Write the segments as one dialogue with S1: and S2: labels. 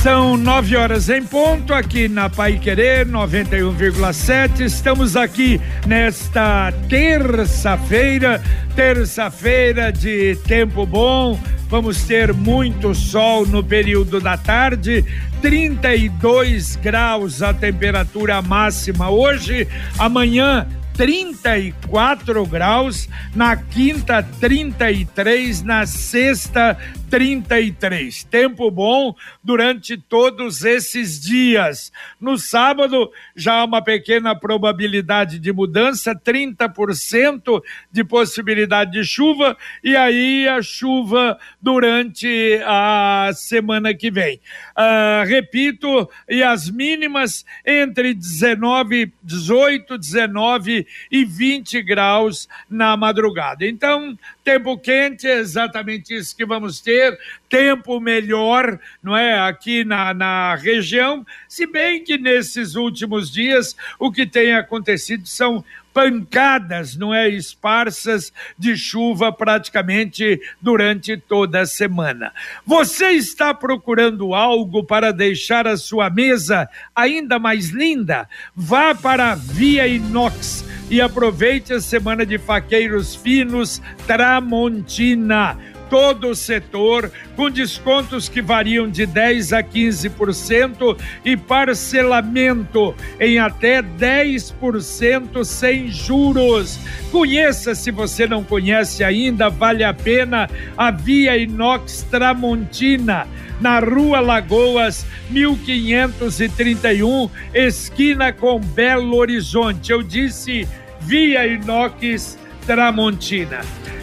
S1: São nove horas em ponto aqui na Pai Querer 91,7. Estamos aqui nesta terça-feira, terça-feira de tempo bom. Vamos ter muito sol no período da tarde, 32 graus a temperatura máxima hoje. Amanhã 34 graus, na quinta 33, na sexta 33. Tempo bom durante todos esses dias. No sábado, já há uma pequena probabilidade de mudança, 30% de possibilidade de chuva, e aí a chuva durante a semana que vem. Uh, repito, e as mínimas entre 19, 18, 19 e 20 graus na madrugada. Então, tempo quente é exatamente isso que vamos ter, tempo melhor, não é, aqui na, na região, se bem que nesses últimos dias o que tem acontecido são pancadas, não é, esparsas de chuva praticamente durante toda a semana. Você está procurando algo para deixar a sua mesa ainda mais linda? Vá para a Via Inox e aproveite a semana de faqueiros finos Tramontina todo o setor, com descontos que variam de 10 a 15% e parcelamento em até 10% sem juros. Conheça se você não conhece ainda, vale a pena a Via Inox Tramontina na Rua Lagoas, 1531, esquina com Belo Horizonte. Eu disse Via Inox Tramontina.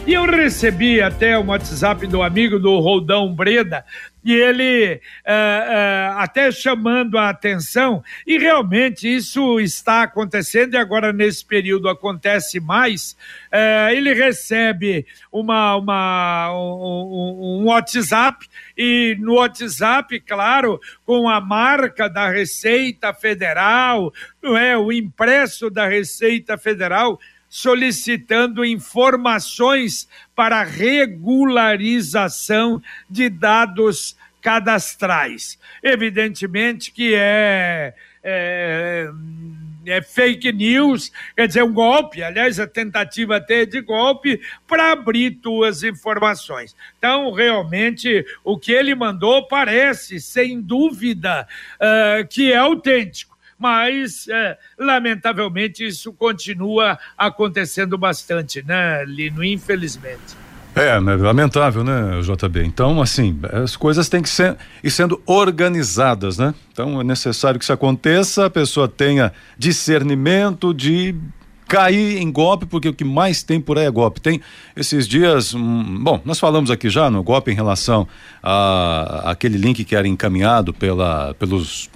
S1: E eu recebi até um WhatsApp do amigo do Roldão Breda, e ele uh, uh, até chamando a atenção, e realmente isso está acontecendo, e agora nesse período acontece mais. Uh, ele recebe uma, uma, um, um, WhatsApp, e no WhatsApp, claro, com a marca da Receita Federal, não é? O impresso da Receita Federal solicitando informações para regularização de dados cadastrais. Evidentemente que é, é, é, fake news, quer dizer, um golpe, aliás, a tentativa até de golpe para abrir tuas informações. Então, realmente, o que ele mandou parece, sem dúvida, uh, que é autêntico mas é, lamentavelmente isso continua acontecendo bastante, né, Lino? Infelizmente.
S2: É, né, lamentável, né, JB? Então, assim, as coisas têm que ser ir sendo organizadas, né? Então é necessário que isso aconteça, a pessoa tenha discernimento de cair em golpe, porque o que mais tem por aí é golpe. Tem esses dias, hum, bom, nós falamos aqui já no golpe em relação a aquele link que era encaminhado pela, pelos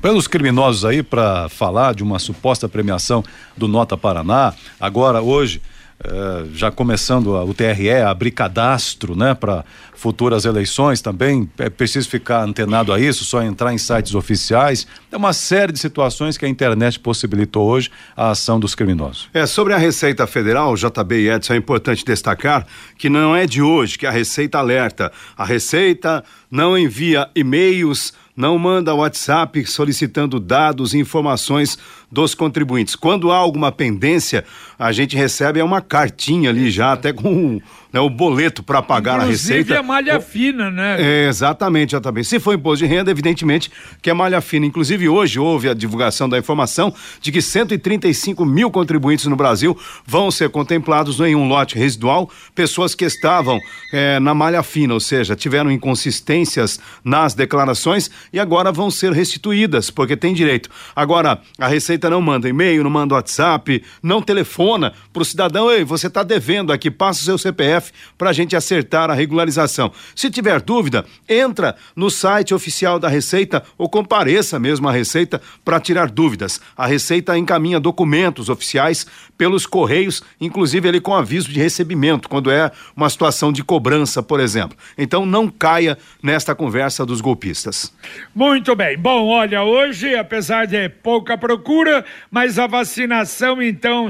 S2: pelos criminosos aí para falar de uma suposta premiação do Nota Paraná. Agora, hoje, eh, já começando a, o TRE a abrir cadastro, né, para futuras eleições também. É preciso ficar antenado a isso, só entrar em sites oficiais. É uma série de situações que a internet possibilitou hoje a ação dos criminosos.
S3: É, sobre a Receita Federal, JB e Edson, é importante destacar que não é de hoje que a Receita alerta. A Receita não envia e-mails não manda WhatsApp solicitando dados e informações dos contribuintes. Quando há alguma pendência, a gente recebe uma cartinha ali já, até com né, o boleto para pagar
S1: Inclusive
S3: a receita.
S1: a malha o... fina, né?
S3: É, exatamente, exatamente. Se for imposto de renda, evidentemente que é malha fina. Inclusive, hoje houve a divulgação da informação de que 135 mil contribuintes no Brasil vão ser contemplados em um lote residual, pessoas que estavam é, na malha fina, ou seja, tiveram inconsistências nas declarações e agora vão ser restituídas, porque tem direito. Agora, a Receita não manda e-mail, não manda WhatsApp, não telefona para o cidadão, ei, você está devendo aqui, passa o seu CPF para a gente acertar a regularização. Se tiver dúvida, entra no site oficial da Receita ou compareça mesmo à Receita para tirar dúvidas. A Receita encaminha documentos oficiais pelos correios, inclusive ele com aviso de recebimento, quando é uma situação de cobrança, por exemplo. Então não caia nesta conversa dos golpistas.
S1: Muito bem. Bom, olha, hoje, apesar de pouca procura, mas a vacinação, então,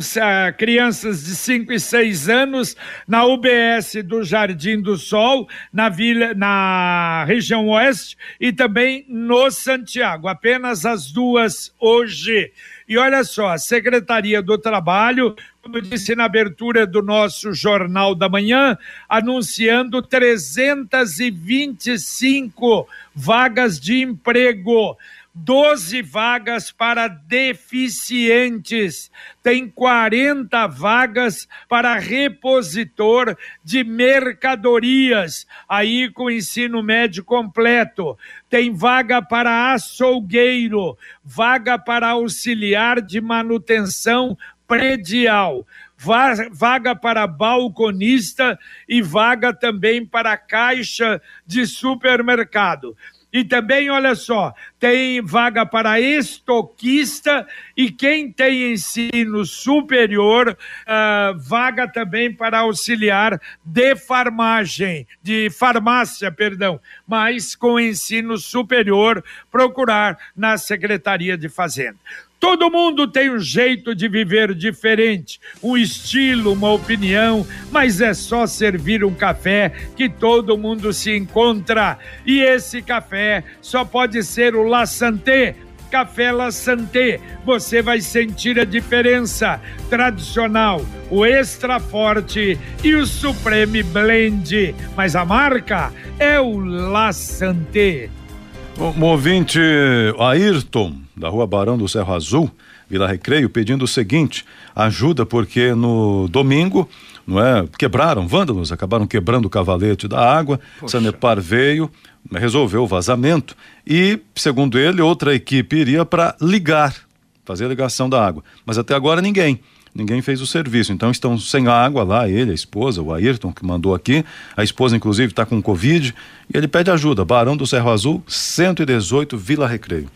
S1: crianças de 5 e 6 anos na UBS do Jardim do Sol, na vila, na região oeste e também no Santiago. Apenas as duas hoje. E olha só, a Secretaria do Trabalho, como disse na abertura do nosso Jornal da Manhã, anunciando 325 vagas de emprego. 12 vagas para deficientes, tem 40 vagas para repositor de mercadorias, aí com ensino médio completo. Tem vaga para açougueiro, vaga para auxiliar de manutenção predial, vaga para balconista e vaga também para caixa de supermercado. E também, olha só, tem vaga para estoquista e quem tem ensino superior, uh, vaga também para auxiliar de farmagem, de farmácia, perdão, mas com ensino superior, procurar na Secretaria de Fazenda. Todo mundo tem um jeito de viver diferente, um estilo, uma opinião, mas é só servir um café que todo mundo se encontra. E esse café só pode ser o La Santé. Café La Santé, você vai sentir a diferença. Tradicional, o extra forte e o Supreme Blend. Mas a marca é o La Santé.
S2: Um ouvinte, Ayrton da rua Barão do Cerro Azul, Vila Recreio, pedindo o seguinte: ajuda, porque no domingo, não é? Quebraram, vândalos, acabaram quebrando o cavalete da água, Poxa. Sanepar veio, resolveu o vazamento e, segundo ele, outra equipe iria para ligar, fazer a ligação da água. Mas até agora ninguém ninguém fez o serviço. Então estão sem água lá, ele, a esposa, o Ayrton, que mandou aqui. A esposa, inclusive, está com Covid. E ele pede ajuda. Barão do Cerro Azul, 118, Vila Recreio.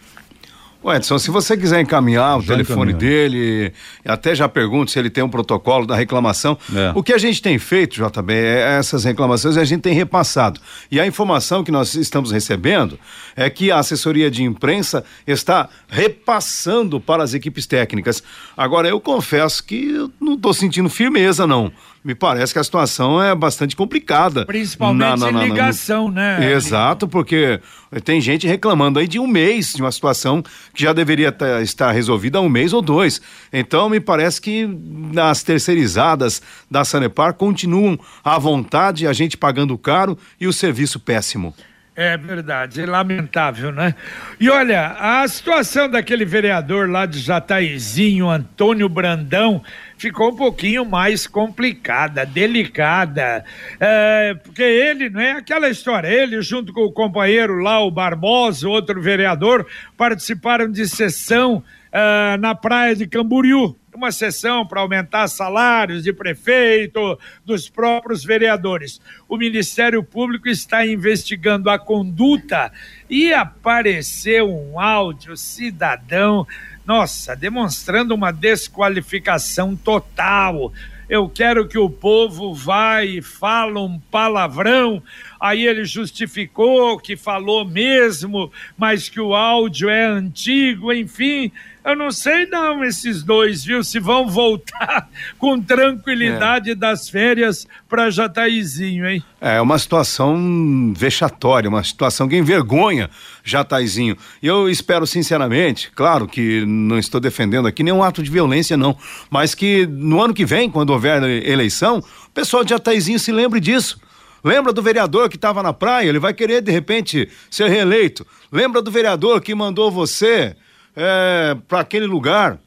S3: O Edson, se você quiser encaminhar o já telefone dele, até já pergunto se ele tem um protocolo da reclamação. É. O que a gente tem feito, JB, é essas reclamações a gente tem repassado. E a informação que nós estamos recebendo é que a assessoria de imprensa está repassando para as equipes técnicas. Agora, eu confesso que eu não estou sentindo firmeza, não me parece que a situação é bastante complicada.
S1: Principalmente na, na, na, ligação, né?
S3: Exato, porque tem gente reclamando aí de um mês de uma situação que já deveria estar resolvida há um mês ou dois. Então, me parece que as terceirizadas da Sanepar continuam à vontade, a gente pagando caro e o serviço péssimo.
S1: É verdade, é lamentável, né? E olha, a situação daquele vereador lá de Jataizinho, Antônio Brandão, ficou um pouquinho mais complicada, delicada. É, porque ele, não é aquela história, ele junto com o companheiro lá, o Barbosa, outro vereador, participaram de sessão uh, na praia de Camboriú uma sessão para aumentar salários de prefeito, dos próprios vereadores. O Ministério Público está investigando a conduta e apareceu um áudio cidadão, nossa, demonstrando uma desqualificação total. Eu quero que o povo vá e fale um palavrão. Aí ele justificou que falou mesmo, mas que o áudio é antigo, enfim eu não sei não esses dois, viu? Se vão voltar com tranquilidade é. das férias para Jataizinho, hein?
S3: É uma situação vexatória, uma situação que envergonha Jataizinho. E eu espero sinceramente, claro que não estou defendendo aqui nenhum ato de violência não, mas que no ano que vem, quando houver eleição, o pessoal de Jataizinho se lembre disso. Lembra do vereador que estava na praia? Ele vai querer, de repente, ser reeleito. Lembra do vereador que mandou você é, para aquele lugar.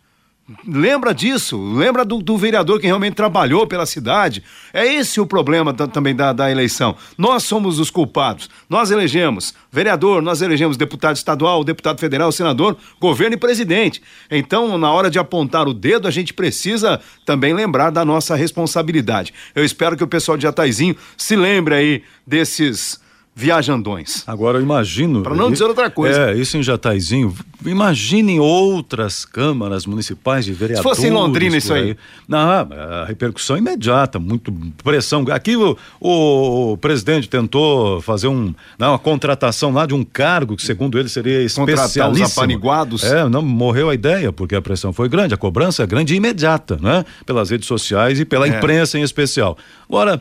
S3: Lembra disso, lembra do, do, vereador que realmente trabalhou pela cidade. É esse o problema da, também da, da, eleição. Nós somos os culpados. Nós elegemos vereador, nós elegemos deputado estadual, deputado federal, senador, governo e presidente. Então, na hora de apontar o dedo, a gente precisa também lembrar da nossa responsabilidade. Eu espero que o pessoal de Jataizinho se lembre aí desses viajandões.
S2: Agora eu imagino.
S3: Para não dizer outra coisa.
S2: É, isso em Jataizinho. Imaginem outras câmaras municipais de vereadores.
S3: Se fosse em Londrina isso aí. aí.
S2: Não, a repercussão é imediata, muito pressão. Aqui o, o, presidente tentou fazer um, não, uma contratação lá de um cargo que, segundo ele, seria especialíssimo. os
S3: apaniguados.
S2: É, não morreu a ideia, porque a pressão foi grande, a cobrança é grande e imediata, né? Pelas redes sociais e pela é. imprensa em especial. Agora,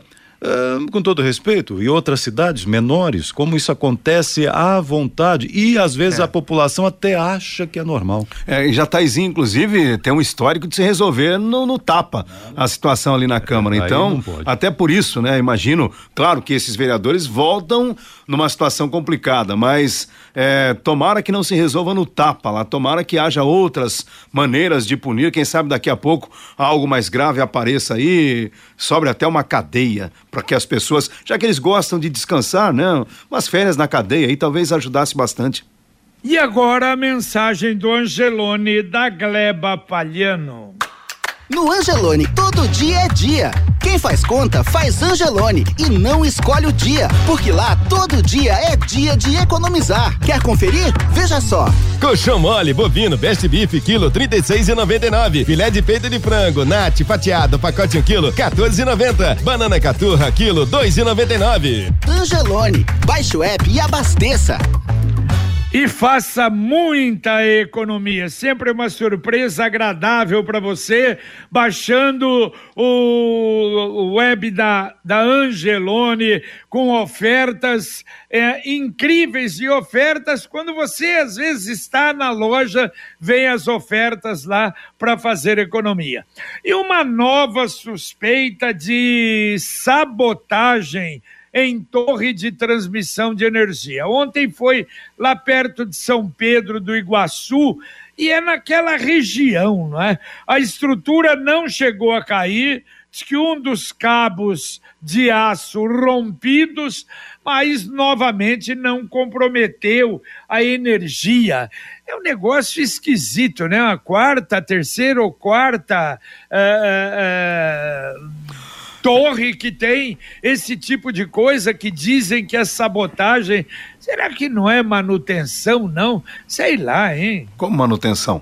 S2: com todo respeito, e outras cidades menores, como isso acontece à vontade e às vezes é. a população até acha que é normal.
S3: É, e Jataizinho, inclusive, tem um histórico de se resolver no, no tapa a situação ali na Câmara. então, até por isso, né, imagino, claro que esses vereadores voltam numa situação complicada, mas é, tomara que não se resolva no tapa lá, tomara que haja outras maneiras de punir, quem sabe daqui a pouco algo mais grave apareça aí, sobre até uma cadeia para que as pessoas, já que eles gostam de descansar, né, umas férias na cadeia aí talvez ajudasse bastante.
S1: E agora a mensagem do Angelone da Gleba Palhano.
S4: No Angelone, todo dia é dia. Quem faz conta faz Angelone e não escolhe o dia, porque lá todo dia é dia de economizar. Quer conferir? Veja só.
S5: Colchão mole, bovino, best beef, quilo 36,99. Filé de peito de frango, nate, fatiado, pacote 1 quilo, 14,90. Banana caturra, quilo 2,99.
S4: Angelone, baixe o app e abasteça
S1: e faça muita economia. Sempre uma surpresa agradável para você, baixando o web da, da Angelone com ofertas é, incríveis e ofertas. Quando você às vezes está na loja, vem as ofertas lá para fazer economia. E uma nova suspeita de sabotagem em torre de transmissão de energia. Ontem foi lá perto de São Pedro do Iguaçu e é naquela região, não é? A estrutura não chegou a cair, diz que um dos cabos de aço rompidos, mas novamente não comprometeu a energia. É um negócio esquisito, né? A quarta, terceira ou quarta. Uh, uh, torre que tem esse tipo de coisa que dizem que é sabotagem. Será que não é manutenção, não? Sei lá, hein?
S3: Como manutenção?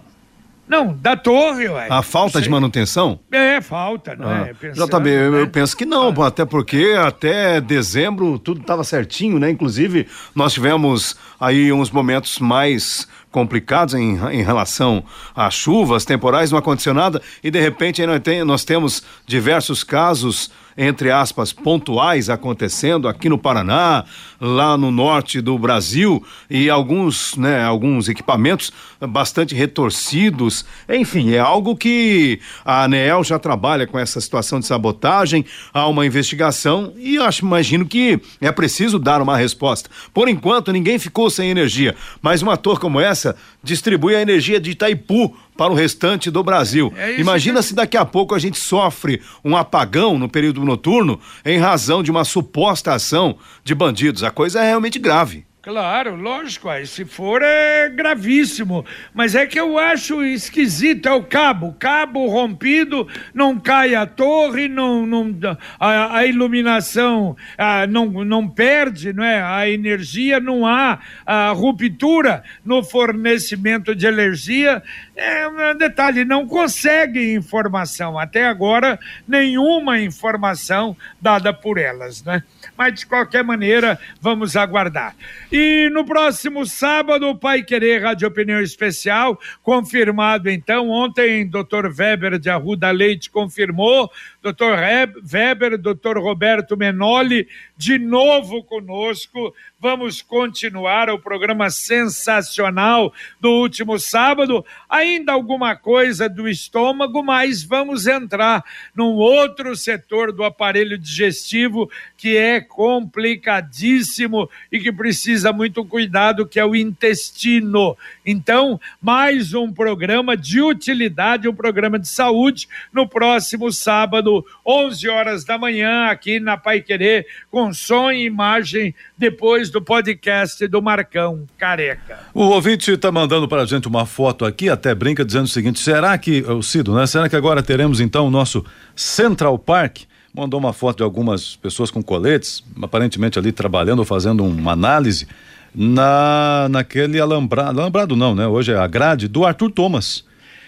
S1: Não, da torre, ué.
S3: A falta de manutenção?
S1: É, falta, não ah. é?
S3: Pensando, JB, eu, né? eu penso que não, ah. até porque até dezembro tudo estava certinho, né? Inclusive, nós tivemos aí uns momentos mais complicados em, em relação a chuvas temporais, não aconteceu nada, e de repente aí nós, tem, nós temos diversos casos entre aspas, pontuais acontecendo aqui no Paraná, lá no norte do Brasil e alguns, né, alguns equipamentos bastante retorcidos. Enfim, é algo que a ANEEL já trabalha com essa situação de sabotagem, há uma investigação e acho, imagino que é preciso dar uma resposta. Por enquanto, ninguém ficou sem energia, mas uma torre como essa distribui a energia de Itaipu para o restante do Brasil. É Imagina que... se daqui a pouco a gente sofre um apagão no período noturno em razão de uma suposta ação de bandidos. A coisa é realmente grave.
S1: Claro, lógico, aí se for é gravíssimo, mas é que eu acho esquisito, é o cabo, cabo rompido, não cai a torre, não, não a, a iluminação a, não, não perde, não é? A energia, não há a ruptura no fornecimento de energia, é um detalhe, não consegue informação, até agora nenhuma informação dada por elas, né? Mas de qualquer maneira, vamos aguardar. E no próximo sábado, o Pai Querer Rádio Opinião Especial, confirmado então, ontem, doutor Weber de Arruda Leite confirmou, doutor Weber, doutor Roberto Menoli, de novo conosco. Vamos continuar o programa sensacional do último sábado. Ainda alguma coisa do estômago, mas vamos entrar num outro setor do aparelho digestivo que é complicadíssimo e que precisa muito cuidado, que é o intestino. Então, mais um programa de utilidade, um programa de saúde no próximo sábado, 11 horas da manhã, aqui na Pai Querer, com som e imagem depois do podcast do Marcão Careca.
S2: O ouvinte está mandando para a gente uma foto aqui, até brinca, dizendo o seguinte: será que, o Cido, né? Será que agora teremos então o nosso Central Park? Mandou uma foto de algumas pessoas com coletes, aparentemente ali trabalhando ou fazendo uma análise na naquele alambrado, alambrado não, né? Hoje é a grade do Arthur Thomas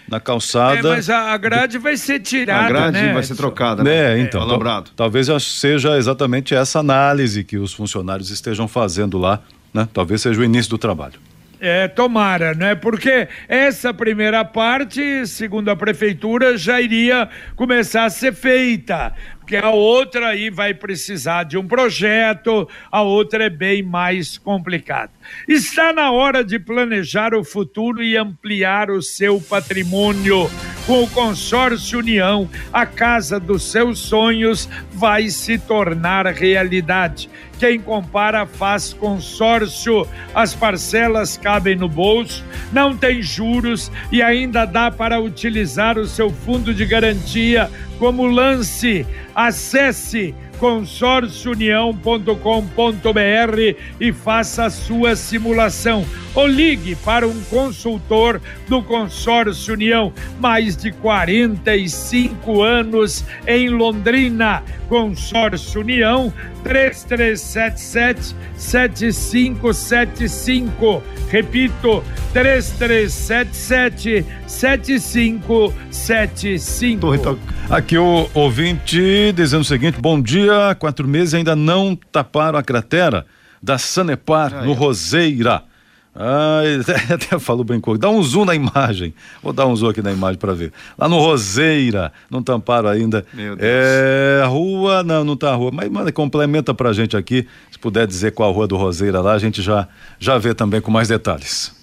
S2: na calçada. É,
S1: mas a grade vai ser tirada,
S3: A grade
S1: né?
S3: vai ser trocada,
S2: né? É, então.
S3: Alambrado.
S2: Talvez seja exatamente essa análise que os funcionários estejam fazendo lá, né? Talvez seja o início do trabalho.
S1: É, tomara, né? Porque essa primeira parte, segundo a prefeitura, já iria começar a ser feita. Porque a outra aí vai precisar de um projeto, a outra é bem mais complicada. Está na hora de planejar o futuro e ampliar o seu patrimônio. Com o Consórcio União, a casa dos seus sonhos vai se tornar realidade. Quem compara faz consórcio. As parcelas cabem no bolso, não tem juros e ainda dá para utilizar o seu fundo de garantia como lance. Acesse consórciounião.com.br e faça a sua simulação. Ou ligue para um consultor do Consórcio União, mais de 45 anos em Londrina. Consórcio União 3377 7575. Repito, 3377 7575.
S2: Aqui o ouvinte dizendo o seguinte: bom dia, quatro meses ainda não taparam a cratera da Sanepar ah, no é. Roseira. Ah, até falou bem comigo. Dá um zoom na imagem. Vou dar um zoom aqui na imagem para ver. Lá no Roseira, não tamparam ainda. Meu Deus. É, rua, não, não tá a rua. Mas manda, complementa pra gente aqui. Se puder dizer qual a rua do Roseira lá, a gente já, já vê também com mais detalhes.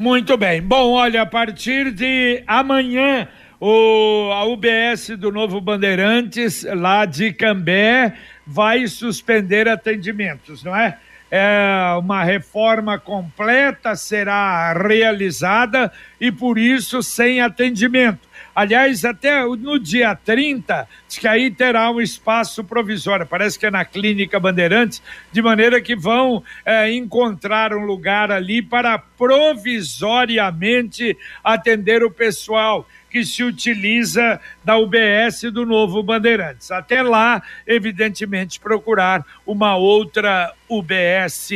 S1: Muito bem. Bom, olha, a partir de amanhã o, a UBS do Novo Bandeirantes, lá de Cambé, vai suspender atendimentos, não é? É, uma reforma completa será realizada e por isso sem atendimento. Aliás, até no dia 30, diz que aí terá um espaço provisório, parece que é na Clínica Bandeirantes, de maneira que vão é, encontrar um lugar ali para provisoriamente atender o pessoal que se utiliza da UBS do novo Bandeirantes. Até lá, evidentemente, procurar uma outra UBS.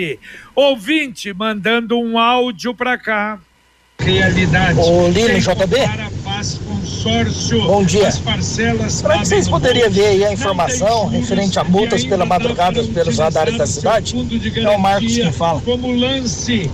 S1: Ouvinte mandando um áudio para cá.
S6: Realidade. O Lino JB. Bom dia. Será que vocês poderiam ver aí a informação referente a multas pela madrugada pelos radares da cidade? É o Marcos quem fala.
S1: Como lance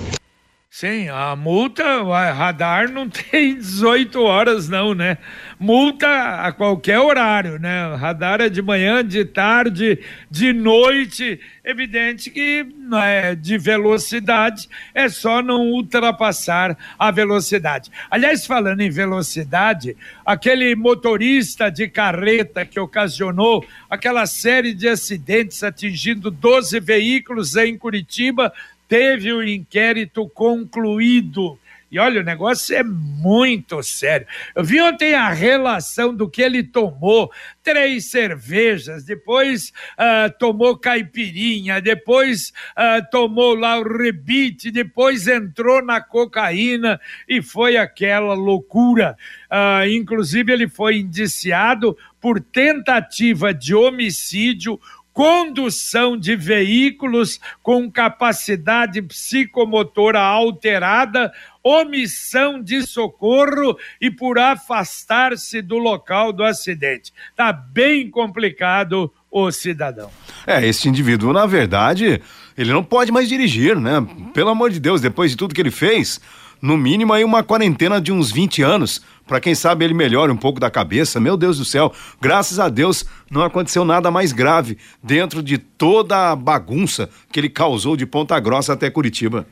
S1: Sim, a multa, a radar não tem 18 horas não, né? Multa a qualquer horário, né? Radar é de manhã, de tarde, de noite. Evidente que é, de velocidade é só não ultrapassar a velocidade. Aliás, falando em velocidade, aquele motorista de carreta que ocasionou aquela série de acidentes atingindo 12 veículos em Curitiba teve o inquérito concluído. E olha, o negócio é muito sério. Eu vi ontem a relação do que ele tomou: três cervejas, depois uh, tomou caipirinha, depois uh, tomou lá o rebite, depois entrou na cocaína e foi aquela loucura. Uh, inclusive, ele foi indiciado por tentativa de homicídio condução de veículos com capacidade psicomotora alterada, omissão de socorro e por afastar-se do local do acidente. Tá bem complicado o cidadão.
S3: É, esse indivíduo, na verdade, ele não pode mais dirigir, né? Pelo amor de Deus, depois de tudo que ele fez, no mínimo aí uma quarentena de uns 20 anos, para quem sabe ele melhore um pouco da cabeça. Meu Deus do céu, graças a Deus não aconteceu nada mais grave dentro de toda a bagunça que ele causou de Ponta Grossa até Curitiba.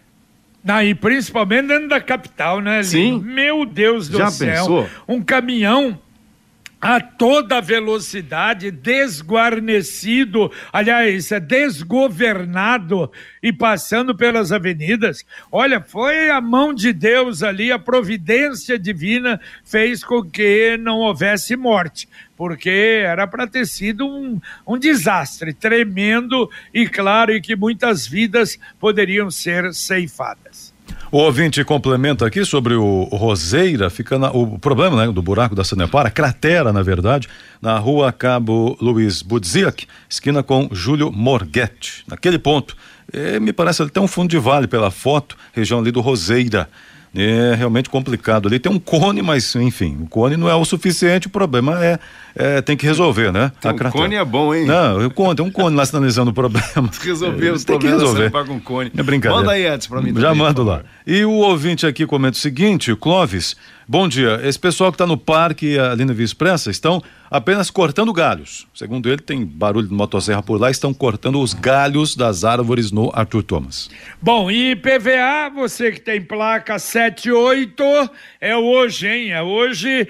S1: Ah, e principalmente dentro da capital, né, Lino?
S3: Sim.
S1: Meu Deus do
S3: Já
S1: céu.
S3: Pensou?
S1: Um caminhão a toda velocidade, desguarnecido, aliás, é desgovernado e passando pelas avenidas. Olha, foi a mão de Deus ali, a providência divina fez com que não houvesse morte, porque era para ter sido um, um desastre tremendo e claro, e que muitas vidas poderiam ser ceifadas.
S2: O ouvinte complementa aqui sobre o, Roseira, fica na, o problema né, do buraco da Sanepar, a cratera, na verdade, na rua Cabo Luiz Budziak, esquina com Júlio Morghetti. Naquele ponto, eh, me parece até um fundo de vale pela foto, região ali do Roseira. É realmente complicado ali. Tem um cone, mas enfim, o cone não é o suficiente, o problema é, é tem que resolver, né?
S3: Então, o cone é bom, hein?
S2: Não, o cone, tem um cone lá sinalizando o problema.
S3: Resolver os
S2: tem que
S3: problemas,
S2: resolver.
S3: você paga um cone.
S2: É brincadeira.
S3: Manda aí, Edson, pra mim
S2: Já
S3: também,
S2: mando lá. E o ouvinte aqui comenta o seguinte, Clóvis, bom dia, esse pessoal que está no parque ali na Via Expressa estão apenas cortando galhos. Segundo ele, tem barulho de motosserra por lá, estão cortando os galhos das árvores no Arthur Thomas.
S1: Bom, e IPVA, você que tem placa 78, é hoje, hein? É hoje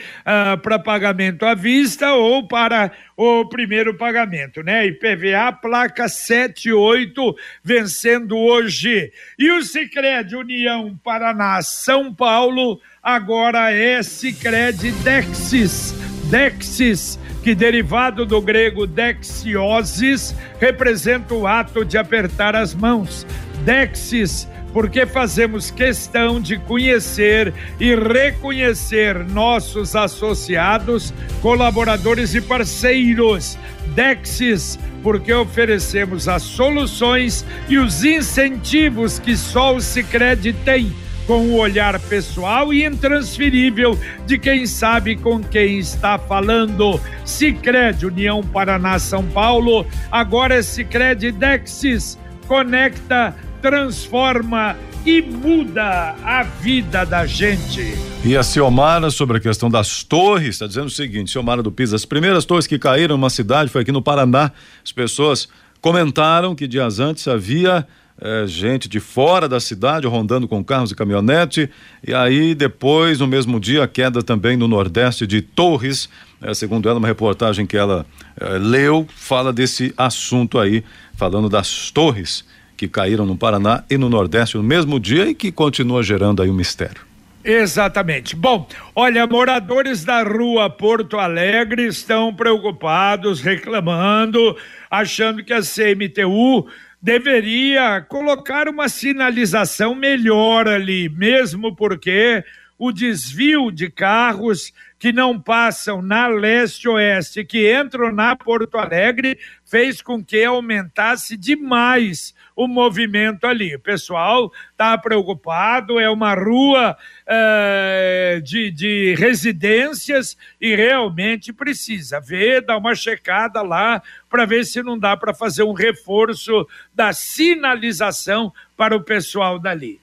S1: para pagamento à vista ou para o primeiro pagamento, né? IPVA, placa 78, vencendo hoje. E o Sicredi União Paraná São Paulo, agora é Sicredi Dexis. Dexis, que derivado do grego dexiosis, representa o ato de apertar as mãos. Dexis, porque fazemos questão de conhecer e reconhecer nossos associados, colaboradores e parceiros. Dexis, porque oferecemos as soluções e os incentivos que só o Sicredi tem com o olhar pessoal e intransferível de quem sabe com quem está falando. Sicredi União Paraná São Paulo, agora é Sicredi Dexis, conecta, transforma e muda a vida da gente.
S2: E a Ciomara, sobre a questão das torres, está dizendo o seguinte: Ciomara do Pisa, as primeiras torres que caíram numa cidade foi aqui no Paraná. As pessoas comentaram que dias antes havia eh, gente de fora da cidade rondando com carros e caminhonete. E aí, depois, no mesmo dia, queda também no Nordeste de Torres. Eh, segundo ela, uma reportagem que ela eh, leu, fala desse assunto aí, falando das torres que caíram no Paraná e no Nordeste no mesmo dia e que continua gerando aí um mistério.
S1: Exatamente. Bom, olha, moradores da rua Porto Alegre estão preocupados, reclamando, achando que a CMTU deveria colocar uma sinalização melhor ali, mesmo porque o desvio de carros que não passam na leste-oeste, que entram na Porto Alegre, fez com que aumentasse demais o movimento ali. O pessoal está preocupado, é uma rua eh, de, de residências e realmente precisa ver, dar uma checada lá para ver se não dá para fazer um reforço da sinalização para o pessoal dali.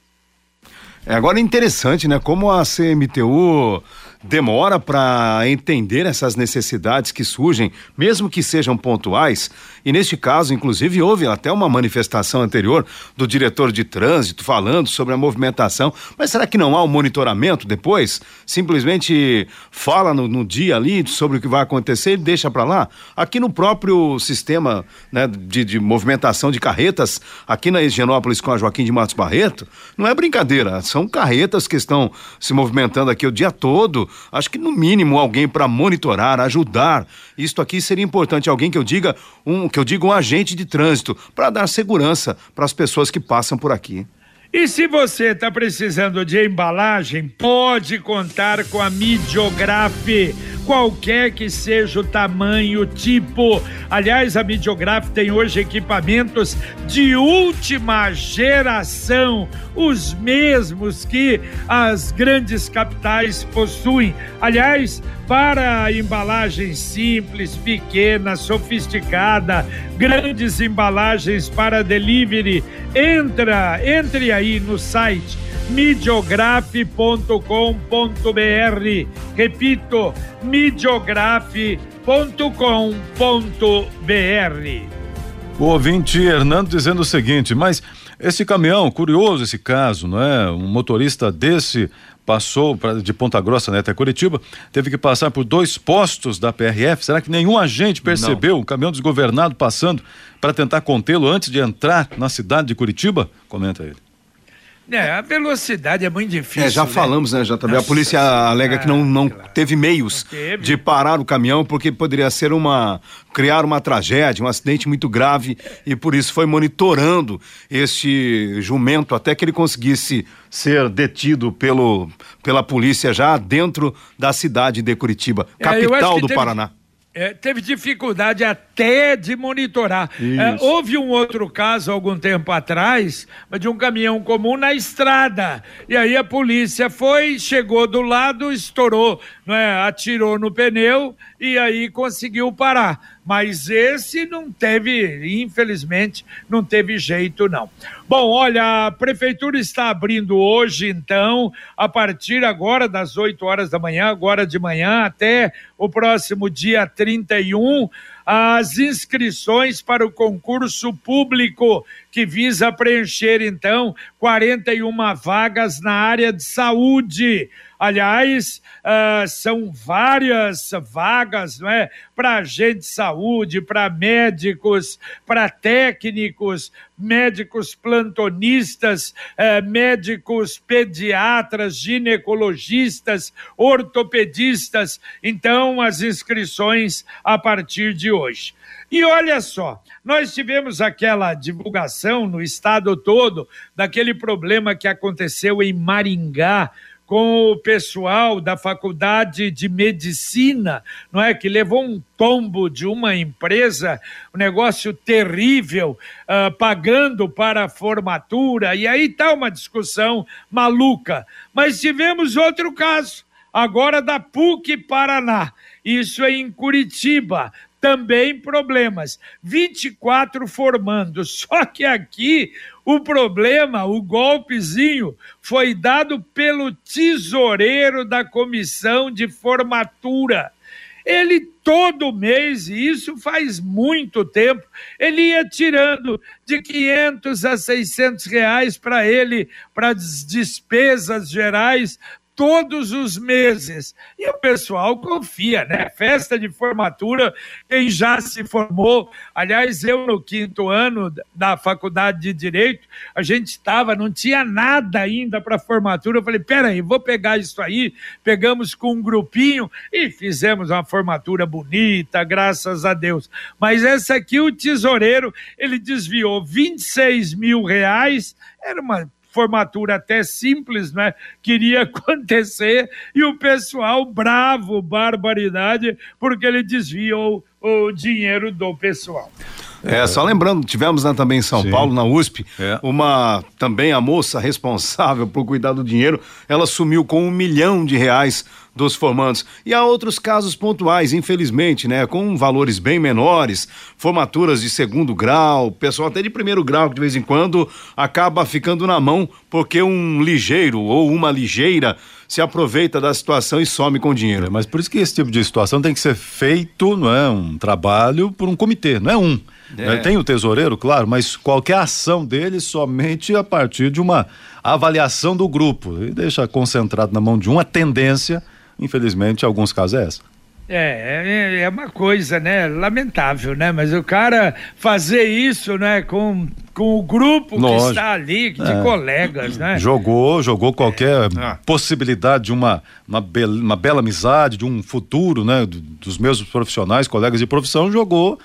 S3: É, agora é interessante, né? Como a CMTU demora para entender essas necessidades que surgem, mesmo que sejam pontuais. E neste caso, inclusive, houve até uma manifestação anterior do diretor de trânsito falando sobre a movimentação. Mas será que não há um monitoramento depois? Simplesmente fala no, no dia ali sobre o que vai acontecer e deixa para lá? Aqui no próprio sistema né, de, de movimentação de carretas, aqui na Higienópolis com a Joaquim de Matos Barreto, não é brincadeira. São carretas que estão se movimentando aqui o dia todo acho que no mínimo alguém para monitorar, ajudar. Isto aqui seria importante, alguém que eu diga um, que eu diga um agente de trânsito para dar segurança para as pessoas que passam por aqui.
S1: E se você está precisando de embalagem, pode contar com a Midiograf, qualquer que seja o tamanho, tipo. Aliás, a Midiograf tem hoje equipamentos de última geração, os mesmos que as grandes capitais possuem. Aliás, para embalagens simples, pequena, sofisticada, grandes embalagens para delivery, entra, entre aí no site midiografe.com.br. Repito, midiografe.com.br.
S2: O ouvinte Hernando dizendo o seguinte, mas esse caminhão, curioso esse caso, não é? Um motorista desse passou pra, de Ponta Grossa né, até Curitiba, teve que passar por dois postos da PRF. Será que nenhum agente percebeu um caminhão desgovernado passando para tentar contê-lo antes de entrar na cidade de Curitiba? Comenta ele.
S1: É, a velocidade é muito difícil.
S3: É, já
S1: né?
S3: falamos, né, JB? A
S1: Nossa
S3: polícia alega que não, não
S1: claro.
S3: teve meios
S1: Não teve.
S3: de parar o caminhão porque poderia ser uma. criar uma tragédia, um acidente muito grave e por isso foi monitorando este jumento até que ele conseguisse ser detido pelo, pela polícia já dentro da cidade de Curitiba,
S1: É,
S3: capital
S1: que
S3: do
S1: teve-
S3: Paraná.
S1: É, teve dificuldade até de monitorar. É, houve um outro caso algum tempo atrás, mas de um caminhão comum na estrada. E aí a polícia foi, chegou do lado, estourou, não é? atirou no pneu e aí conseguiu parar. Mas esse não teve, infelizmente, não teve jeito, não. Bom, olha, a prefeitura está abrindo hoje, então, a partir agora das 8 horas da manhã, agora de manhã, até o próximo dia 31, as inscrições para o concurso público que visa preencher, então, 41 vagas na área de saúde. Aliás, ah, são várias vagas, não é? Para agente de saúde, para médicos, para técnicos, médicos plantonistas, eh, médicos pediatras, ginecologistas, ortopedistas. Então, as inscrições a partir de hoje. E olha só, nós tivemos aquela divulgação no estado todo daquele problema que aconteceu em Maringá com o pessoal da Faculdade de Medicina, não é? Que levou um tombo de uma empresa, um negócio terrível, ah, pagando para a formatura, e aí está uma discussão maluca. Mas tivemos outro caso, agora da PUC Paraná, isso é em Curitiba também problemas. 24 formando. Só que aqui o problema, o golpezinho, foi dado pelo tesoureiro da comissão de formatura. Ele todo mês, e isso faz muito tempo, ele ia tirando de 500 a 600 reais para ele, para as despesas gerais, todos os meses. E o pessoal confia, né? Festa de formatura, quem já se formou. Aliás, eu no quinto ano da faculdade de Direito, a gente estava, não tinha nada ainda para formatura. Eu falei, peraí, vou pegar isso aí. Pegamos com um grupinho e fizemos uma formatura bonita, graças a Deus. Mas essa aqui, o tesoureiro, ele desviou 26 mil reais, era uma formatura até simples, né? Queria acontecer e o pessoal bravo, barbaridade, porque ele desviou o dinheiro do pessoal.
S3: É, só lembrando, tivemos né, também em São
S2: Sim.
S3: Paulo, na USP,
S2: É.
S3: uma também a moça responsável por cuidar do dinheiro, ela sumiu com um milhão de reais dos formandos. E há outros casos pontuais, infelizmente, né, com valores bem menores, formaturas de segundo grau, pessoal até de primeiro grau que de vez em quando acaba ficando na mão porque um ligeiro ou uma ligeira se aproveita da situação e some com o dinheiro.
S2: É, mas por isso que esse tipo de situação tem que ser feito, não é, um trabalho por um comitê, não é um. né? Tem o tesoureiro, claro, mas qualquer ação dele somente a partir de uma avaliação do grupo e deixa concentrado na mão de uma tendência, infelizmente, em alguns casos é essa.
S1: É, é, é uma coisa, né? Lamentável, né? Mas o cara fazer isso, né? Com, com o grupo que
S2: Lógico.
S1: está ali, de
S2: É.
S1: colegas, né?
S2: Jogou, jogou qualquer
S3: Ah.
S2: possibilidade de uma, uma, bela, uma bela amizade, de um futuro, né? do- dos mesmos profissionais, colegas de profissão, jogou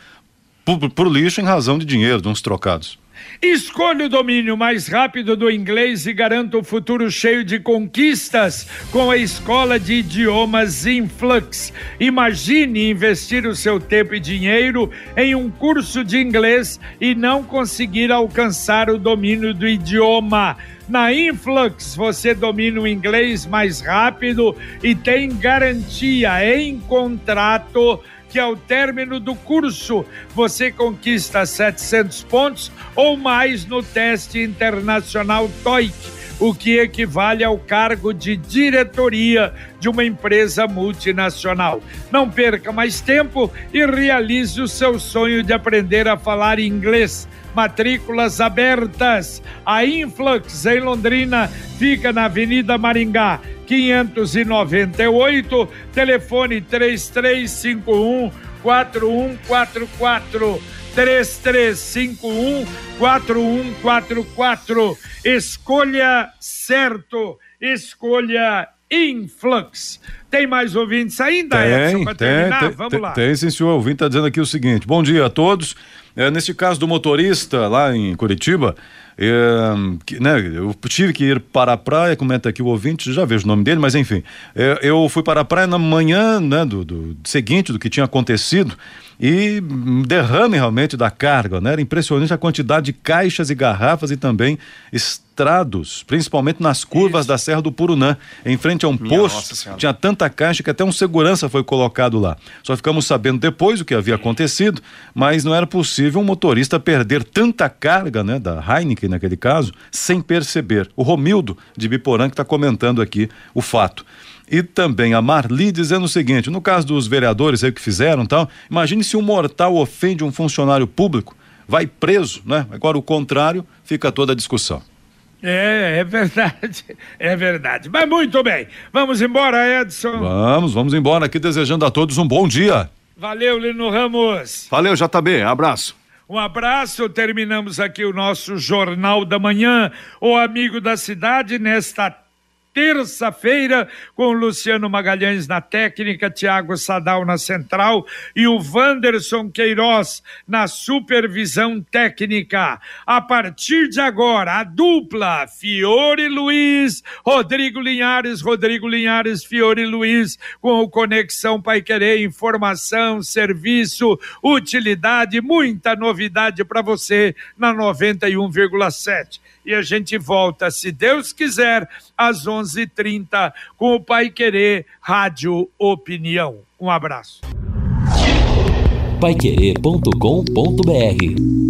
S2: por, por lixo em razão de dinheiro, de uns trocados.
S1: Escolha o domínio mais rápido do inglês e garanta um futuro cheio de conquistas com a Escola de Idiomas Influx. Imagine investir o seu tempo e dinheiro em um curso de inglês e não conseguir alcançar o domínio do idioma. Na Influx você domina o inglês mais rápido e tem garantia em contrato que ao término do curso você conquista 700 pontos ou mais no teste internacional TOEIC, o que equivale ao cargo de diretoria de uma empresa multinacional. Não perca mais tempo e realize o seu sonho de aprender a falar inglês. Matrículas abertas. A Influx em Londrina fica na Avenida Maringá, 598, telefone 3351 4144 3351 4144. Escolha certo, escolha Influx. Tem mais ouvintes ainda,
S2: tem,
S1: Edson, para terminar?
S2: Tem,
S1: Vamos
S2: tem,
S1: lá.
S2: Tem, sim, senhor. O ouvinte está dizendo aqui o seguinte: bom dia a todos. É, nesse caso do motorista lá em Curitiba, é, que, né, eu tive que ir para a praia, comenta aqui o ouvinte, já vejo o nome dele, mas enfim. É, eu fui para a praia na manhã né, do, do seguinte do que tinha acontecido e derrame realmente da carga, né? Era impressionante a quantidade de caixas e garrafas e também estrados, principalmente nas curvas Isso. da Serra do Purunã, em frente a um Minha posto. Tinha tanta caixa que até um segurança foi colocado lá. Só ficamos sabendo depois o que havia acontecido, mas não era possível um motorista perder tanta carga, né, da Heineken naquele caso, sem perceber. O Romildo de Biporã que está comentando aqui o fato. E também a Marli dizendo o seguinte: no caso dos vereadores aí que fizeram tal, imagine se um mortal ofende um funcionário público, vai preso, né? Agora o contrário, fica toda a discussão.
S1: É, é verdade, é verdade. Mas muito bem, vamos embora, Edson.
S2: Vamos, vamos embora aqui desejando a todos um bom dia.
S1: Valeu, Lino Ramos.
S3: Valeu, JB, abraço.
S1: Um abraço, terminamos aqui o nosso Jornal da Manhã, o amigo da cidade, nesta terça-feira, com Luciano Magalhães na técnica, Tiago Sadal na central e o Wanderson Queiroz na supervisão técnica. A partir de agora, a dupla Fiore Luiz, Rodrigo Linhares, Rodrigo Linhares, Fiore Luiz, com o Conexão Pai Querer, informação, serviço, utilidade, muita novidade para você na 91,7 e a gente volta, se Deus quiser, às 11:30 com o Pai Querer Rádio Opinião. Um abraço.
S7: Paiquerê.com.br